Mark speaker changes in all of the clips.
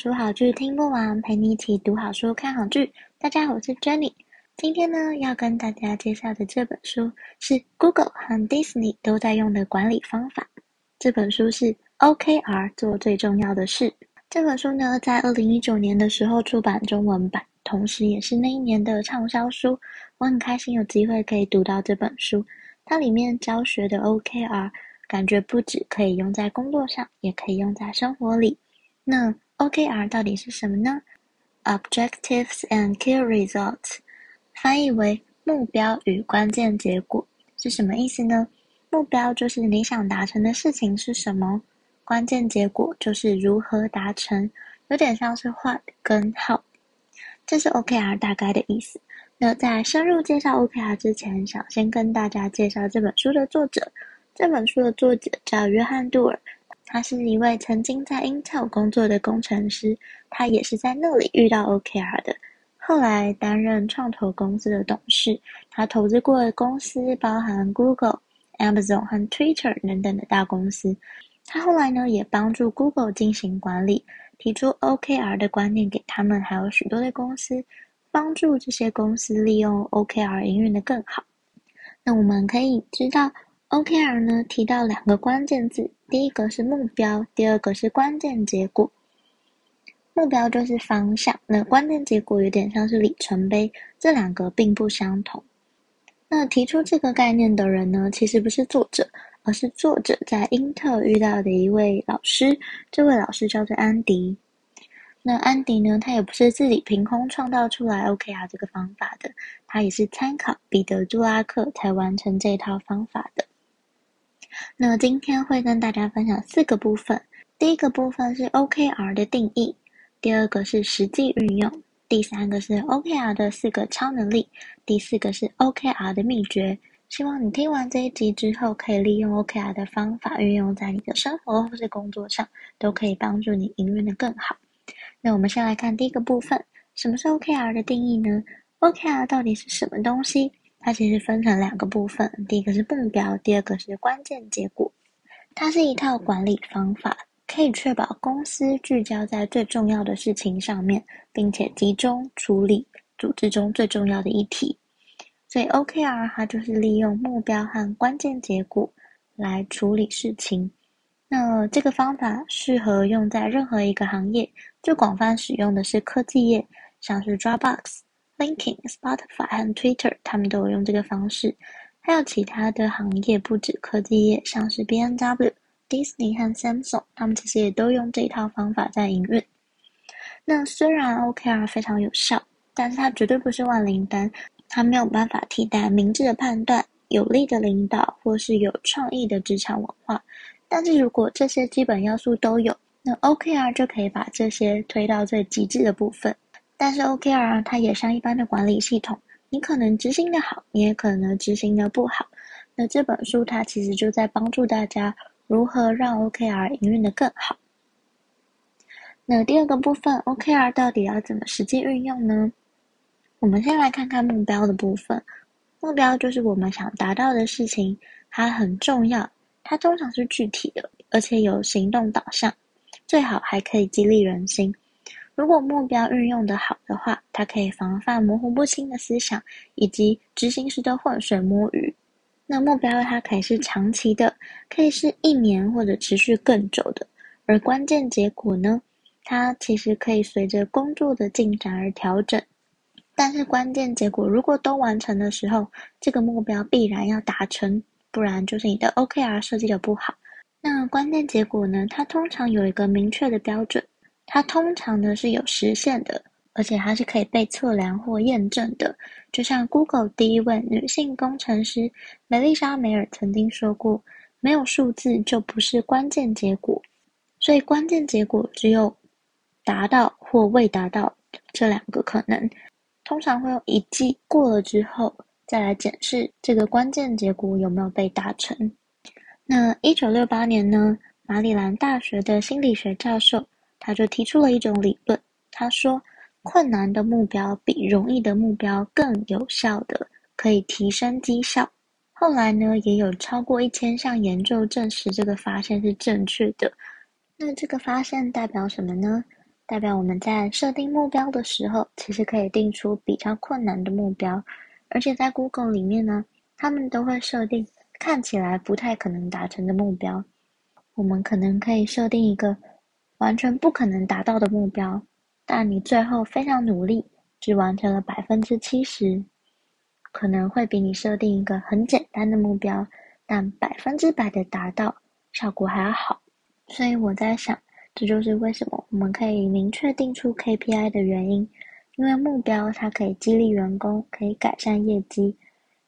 Speaker 1: 书好剧听不完，陪你一起读好书、看好剧。大家好，我是 Jenny。今天呢，要跟大家介绍的这本书是 Google 和 Disney 都在用的管理方法。这本书是 OKR 做最重要的事。这本书呢，在二零一九年的时候出版中文版，同时也是那一年的畅销书。我很开心有机会可以读到这本书。它里面教学的 OKR，感觉不止可以用在工作上，也可以用在生活里。那 OKR 到底是什么呢？Objectives and Key Results，翻译为目标与关键结果是什么意思呢？目标就是你想达成的事情是什么，关键结果就是如何达成，有点像是 What 跟 How，这是 OKR 大概的意思。那在深入介绍 OKR 之前，想先跟大家介绍这本书的作者。这本书的作者叫约翰·杜尔。他是一位曾经在 Intel 工作的工程师，他也是在那里遇到 OKR 的。后来担任创投公司的董事，他投资过的公司包含 Google、Amazon 和 Twitter 等等的大公司。他后来呢，也帮助 Google 进行管理，提出 OKR 的观念给他们，还有许多的公司，帮助这些公司利用 OKR 营运的更好。那我们可以知道。OKR 呢，提到两个关键字，第一个是目标，第二个是关键结果。目标就是方向，那关键结果有点像是里程碑，这两个并不相同。那提出这个概念的人呢，其实不是作者，而是作者在英特尔遇到的一位老师，这位老师叫做安迪。那安迪呢，他也不是自己凭空创造出来 OKR 这个方法的，他也是参考彼得·杜拉克才完成这套方法的。那今天会跟大家分享四个部分。第一个部分是 OKR 的定义，第二个是实际运用，第三个是 OKR 的四个超能力，第四个是 OKR 的秘诀。希望你听完这一集之后，可以利用 OKR 的方法运用在你的生活或是工作上，都可以帮助你营运的更好。那我们先来看第一个部分，什么是 OKR 的定义呢？OKR 到底是什么东西？它其实分成两个部分，第一个是目标，第二个是关键结果。它是一套管理方法，可以确保公司聚焦在最重要的事情上面，并且集中处理组织中最重要的议题。所以 OKR 它就是利用目标和关键结果来处理事情。那这个方法适合用在任何一个行业，最广泛使用的是科技业，像是 Dropbox。LinkedIn、Spotify 和 Twitter，他们都有用这个方式。还有其他的行业，不止科技业，像是 BMW、Disney 和 Samsung，他们其实也都用这一套方法在营运。那虽然 OKR 非常有效，但是它绝对不是万灵丹，它没有办法替代明智的判断、有力的领导或是有创意的职场文化。但是如果这些基本要素都有，那 OKR 就可以把这些推到最极致的部分。但是 OKR 它也像一般的管理系统，你可能执行的好，你也可能执行的不好。那这本书它其实就在帮助大家如何让 OKR 营运的更好。那第二个部分，OKR 到底要怎么实际运用呢？我们先来看看目标的部分。目标就是我们想达到的事情，它很重要，它通常是具体的，而且有行动导向，最好还可以激励人心。如果目标运用得好的话，它可以防范模糊不清的思想，以及执行时的浑水摸鱼。那目标它可以是长期的，可以是一年或者持续更久的。而关键结果呢，它其实可以随着工作的进展而调整。但是关键结果如果都完成的时候，这个目标必然要达成，不然就是你的 OKR 设计的不好。那关键结果呢，它通常有一个明确的标准。它通常呢是有实现的，而且它是可以被测量或验证的。就像 Google 第一位女性工程师梅丽莎梅尔曾经说过：“没有数字就不是关键结果。”所以关键结果只有达到或未达到这两个可能。通常会用一季过了之后，再来检视这个关键结果有没有被达成。那一九六八年呢，马里兰大学的心理学教授他就提出了一种理论，他说，困难的目标比容易的目标更有效的可以提升绩效。后来呢，也有超过一千项研究证实这个发现是正确的。那这个发现代表什么呢？代表我们在设定目标的时候，其实可以定出比较困难的目标，而且在 Google 里面呢，他们都会设定看起来不太可能达成的目标。我们可能可以设定一个完全不可能达到的目标，但你最后非常努力，只完成了百分之七十，可能会比你设定一个很简单的目标，但百分之百的达到，效果还要好。所以我在想。这就是为什么我们可以明确定出 KPI 的原因，因为目标它可以激励员工，可以改善业绩。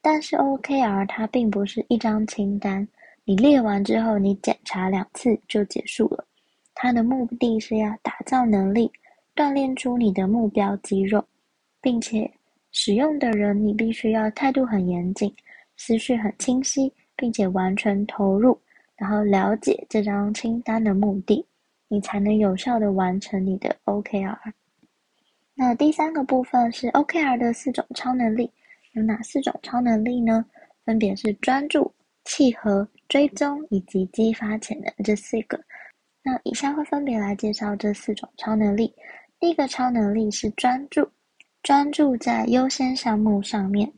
Speaker 1: 但是 OKR 它并不是一张清单，你列完之后你检查两次就结束了。它的目的是要打造能力，锻炼出你的目标肌肉，并且使用的人你必须要态度很严谨，思绪很清晰，并且完全投入，然后了解这张清单的目的。你才能有效地完成你的 OKR。那第三个部分是 OKR 的四种超能力，有哪四种超能力呢？分别是专注、契合、追踪以及激发潜能这四个。那以下会分别来介绍这四种超能力。第一个超能力是专注，专注在优先项目上面。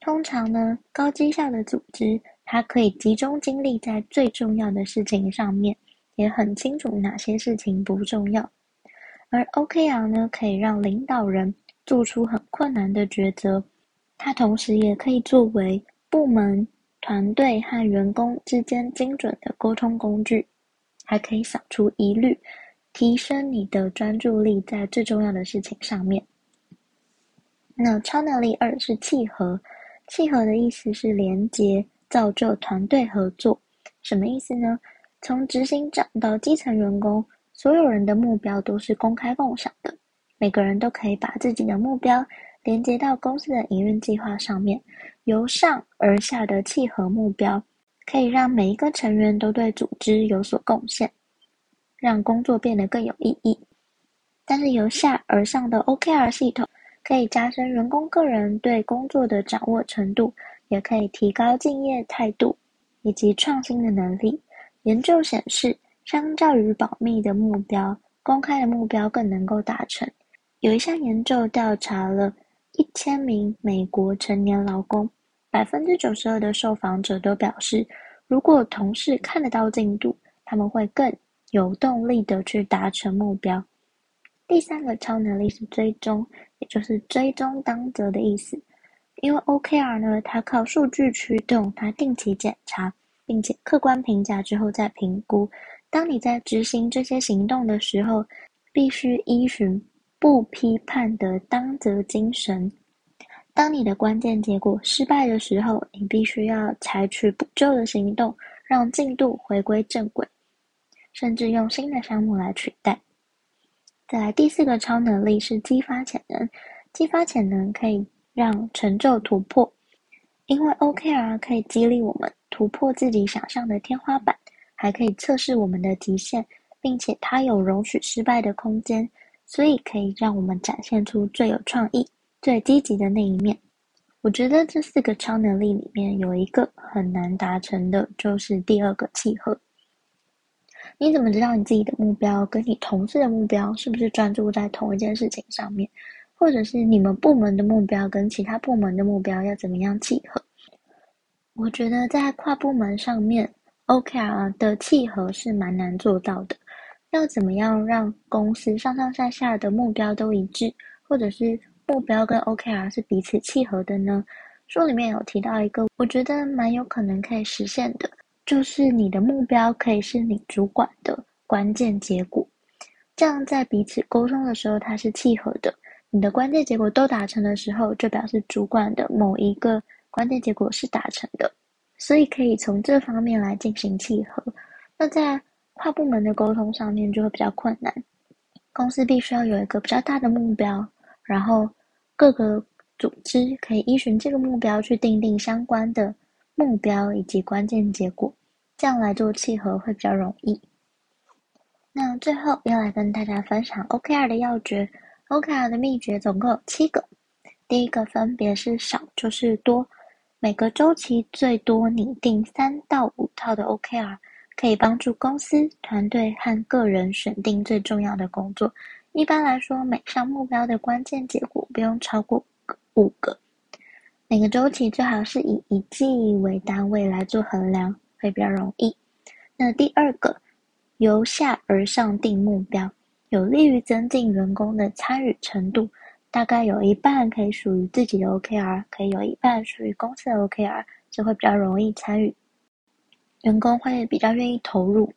Speaker 1: 通常呢，高绩效的组织，它可以集中精力在最重要的事情上面。也很清楚哪些事情不重要，而 OKR 呢，可以让领导人做出很困难的抉择。它同时也可以作为部门、团队和员工之间精准的沟通工具，还可以扫除疑虑，提升你的专注力在最重要的事情上面。那超能力二是契合，契合的意思是连接、造就团队合作。什么意思呢？从执行长到基层员工，所有人的目标都是公开共享的。每个人都可以把自己的目标连接到公司的营运计划上面。由上而下的契合目标，可以让每一个成员都对组织有所贡献，让工作变得更有意义。但是由下而上的 OKR 系统，可以加深员工个人对工作的掌握程度，也可以提高敬业态度以及创新的能力。研究显示，相较于保密的目标，公开的目标更能够达成。有一项研究调查了一千名美国成年劳工，百分之九十二的受访者都表示，如果同事看得到进度，他们会更有动力的去达成目标。第三个超能力是追踪，也就是追踪当责的意思。因为 OKR 呢，它靠数据驱动，它定期检查。并且客观评价之后再评估。当你在执行这些行动的时候，必须依循不批判的当责精神。当你的关键结果失败的时候，你必须要采取补救的行动，让进度回归正轨，甚至用新的项目来取代。再来第四个超能力是激发潜能，激发潜能可以让成就突破，因为 OKR 可以激励我们。突破自己想象的天花板，还可以测试我们的极限，并且它有容许失败的空间，所以可以让我们展现出最有创意、最积极的那一面。我觉得这四个超能力里面有一个很难达成的，就是第二个契合。你怎么知道你自己的目标跟你同事的目标是不是专注在同一件事情上面，或者是你们部门的目标跟其他部门的目标要怎么样契合？我觉得在跨部门上面，OKR 的契合是蛮难做到的。要怎么样让公司上上下下的目标都一致，或者是目标跟 OKR 是彼此契合的呢？书里面有提到一个，我觉得蛮有可能可以实现的，就是你的目标可以是你主管的关键结果，这样在彼此沟通的时候它是契合的。你的关键结果都达成的时候，就表示主管的某一个。关键结果是达成的，所以可以从这方面来进行契合。那在跨部门的沟通上面就会比较困难。公司必须要有一个比较大的目标，然后各个组织可以依循这个目标去定定相关的目标以及关键结果，这样来做契合会比较容易。那最后要来跟大家分享 OKR 的要诀，OKR 的秘诀总共有七个。第一个分别是少就是多，每个周期最多拟定三到五套的 OKR，可以帮助公司、团队和个人选定最重要的工作。一般来说，每项目标的关键结果不用超过五个。每个周期最好是以一季为单位来做衡量，会比较容易。那第二个。由下而上定目标，有利于增进员工的参与程度。大概有一半可以属于自己的 OKR，可以有一半属于公司的 OKR，就会比较容易参与，员工会比较愿意投入。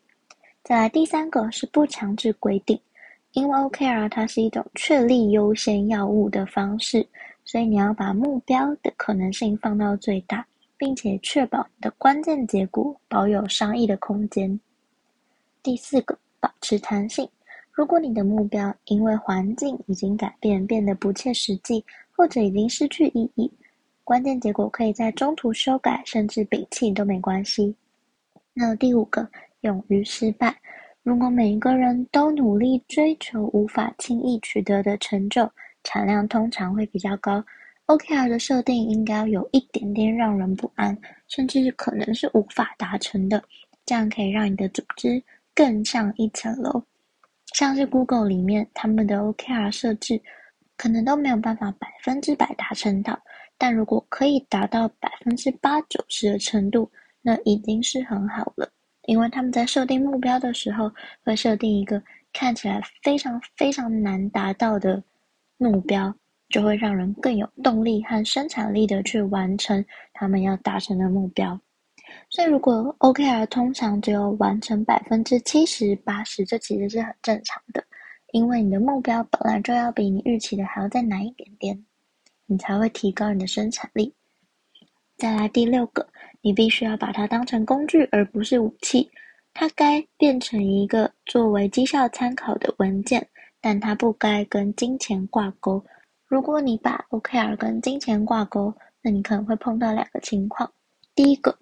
Speaker 1: 再来第三个是不强制规定，因为 OKR 它是一种确立优先要务的方式，所以你要把目标的可能性放到最大，并且确保你的关键结果保有商议的空间。第四个，保持弹性。如果你的目标因为环境已经改变，变得不切实际，或者已经失去意义，关键结果可以在中途修改，甚至摒弃都没关系。那第五个，勇于失败。如果每一个人都努力追求无法轻易取得的成就，产量通常会比较高。OKR 的设定应该有一点点让人不安，甚至是可能是无法达成的，这样可以让你的组织。更上一层楼，像是 Google 里面他们的 OKR 设置，可能都没有办法百分之百达成到，但如果可以达到百分之八九十的程度，那已经是很好了。因为他们在设定目标的时候，会设定一个看起来非常非常难达到的目标，就会让人更有动力和生产力的去完成他们要达成的目标。所以，如果 OKR 通常只有完成百分之七十、八十，这其实是很正常的，因为你的目标本来就要比你预期的还要再难一点点，你才会提高你的生产力。再来第六个，你必须要把它当成工具，而不是武器。它该变成一个作为绩效参考的文件，但它不该跟金钱挂钩。如果你把 OKR 跟金钱挂钩，那你可能会碰到两个情况。第一个。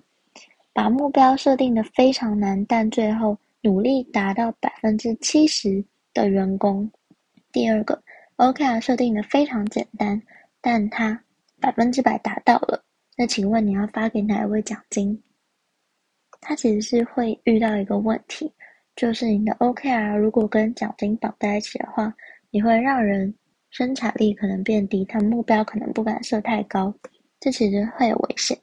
Speaker 1: 把目标设定的非常难，但最后努力达到百分之七十的员工。第二个，OKR 设定的非常简单，但他百分之百达到了。那请问你要发给哪一位奖金？他其实是会遇到一个问题，就是你的 OKR 如果跟奖金绑在一起的话，你会让人生产力可能变低，他目标可能不敢设太高，这其实会有危险。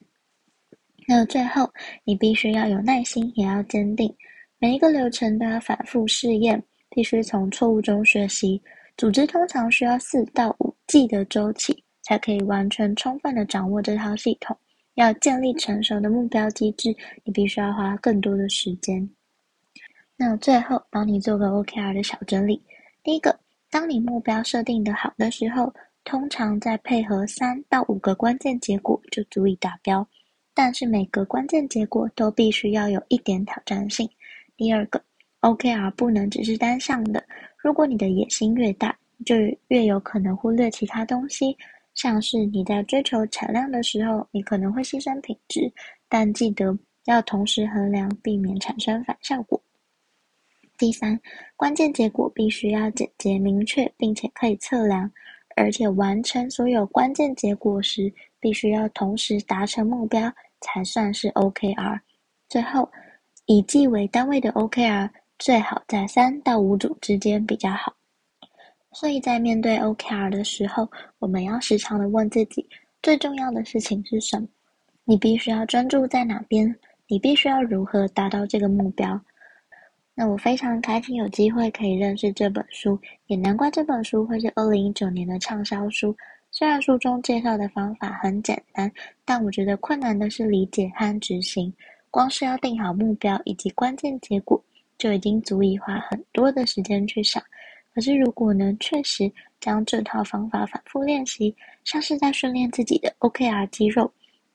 Speaker 1: 那最后，你必须要有耐心，也要坚定。每一个流程都要反复试验，必须从错误中学习。组织通常需要四到五季的周期，才可以完全充分的掌握这套系统。要建立成熟的目标机制，你必须要花更多的时间。那最后，帮你做个 OKR 的小整理。第一个，当你目标设定的好的时候，通常再配合三到五个关键结果，就足以达标。但是每个关键结果都必须要有一点挑战性。第二个，OKR 不能只是单向的。如果你的野心越大，就越有可能忽略其他东西。像是你在追求产量的时候，你可能会牺牲品质，但记得要同时衡量，避免产生反效果。第三，关键结果必须要简洁明确，并且可以测量，而且完成所有关键结果时，必须要同时达成目标。才算是 OKR。最后，以季为单位的 OKR 最好在三到五组之间比较好。所以在面对 OKR 的时候，我们要时常的问自己：最重要的事情是什么？你必须要专注在哪边？你必须要如何达到这个目标？那我非常开心有机会可以认识这本书，也难怪这本书会是二零一九年的畅销书。虽然书中介绍的方法很简单，但我觉得困难的是理解和执行。光是要定好目标以及关键结果，就已经足以花很多的时间去想。可是如果能确实将这套方法反复练习，像是在训练自己的 OKR 肌肉，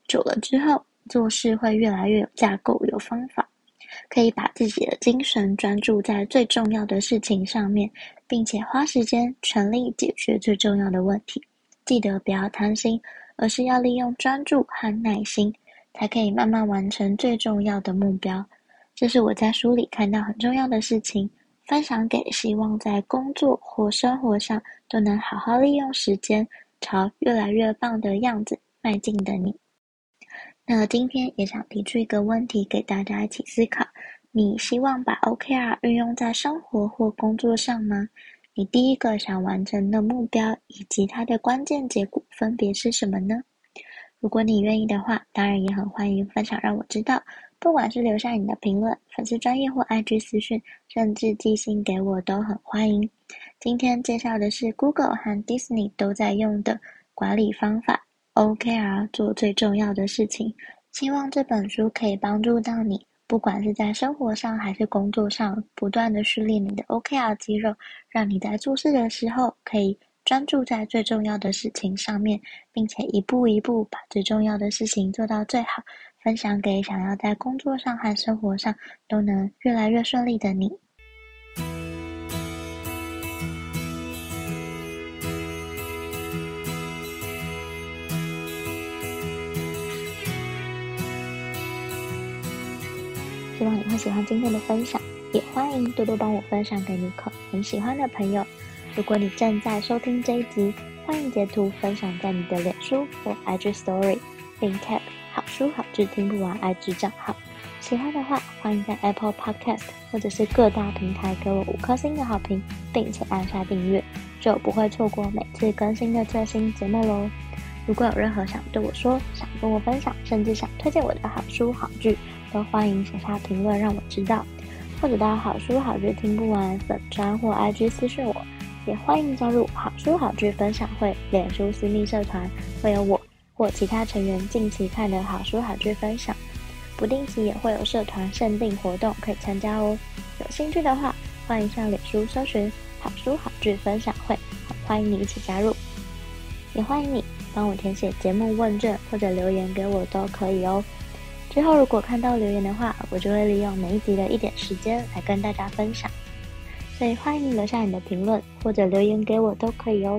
Speaker 1: 久了之后做事会越来越有架构、有方法。可以把自己的精神专注在最重要的事情上面，并且花时间全力解决最重要的问题。记得不要贪心，而是要利用专注和耐心，才可以慢慢完成最重要的目标。这是我在书里看到很重要的事情，分享给希望在工作或生活上都能好好利用时间，朝越来越棒的样子迈进的你。那今天也想提出一个问题给大家一起思考：你希望把 OKR 运用在生活或工作上吗？你第一个想完成的目标以及它的关键结果分别是什么呢？如果你愿意的话，当然也很欢迎分享让我知道。不管是留下你的评论、粉丝专业或 IG 私讯，甚至寄信给我都很欢迎。今天介绍的是 Google 和 Disney 都在用的管理方法。OKR 做最重要的事情，希望这本书可以帮助到你，不管是在生活上还是工作上，不断的训练你的 OKR 肌肉，让你在做事的时候可以专注在最重要的事情上面，并且一步一步把最重要的事情做到最好，分享给想要在工作上和生活上都能越来越顺利的你。希望你会喜欢今天的分享，也欢迎多多帮我分享给你可很喜欢的朋友。如果你正在收听这一集，欢迎截图分享在你的脸书或 IG Story，并 tag 书好剧听不完 IG 账号。喜欢的话，欢迎在 Apple Podcast 或者是各大平台给我五颗星的好评，并且按下订阅，就不会错过每次更新的最新节目喽。如果有任何想对我说、想跟我分享，甚至想推荐我的好书好剧，都欢迎写下评论让我知道，或者到好书好剧听不完粉专或 IG 私讯我，也欢迎加入好书好剧分享会脸书私密社团，会有我或其他成员近期看的好书好剧分享，不定期也会有社团限定活动可以参加哦。有兴趣的话，欢迎上脸书搜寻好书好剧分享会，欢迎你一起加入，也欢迎你帮我填写节目问卷或者留言给我都可以哦。之后如果看到留言的话，我就会利用每一集的一点时间来跟大家分享，所以欢迎留下你的评论或者留言给我都可以哦。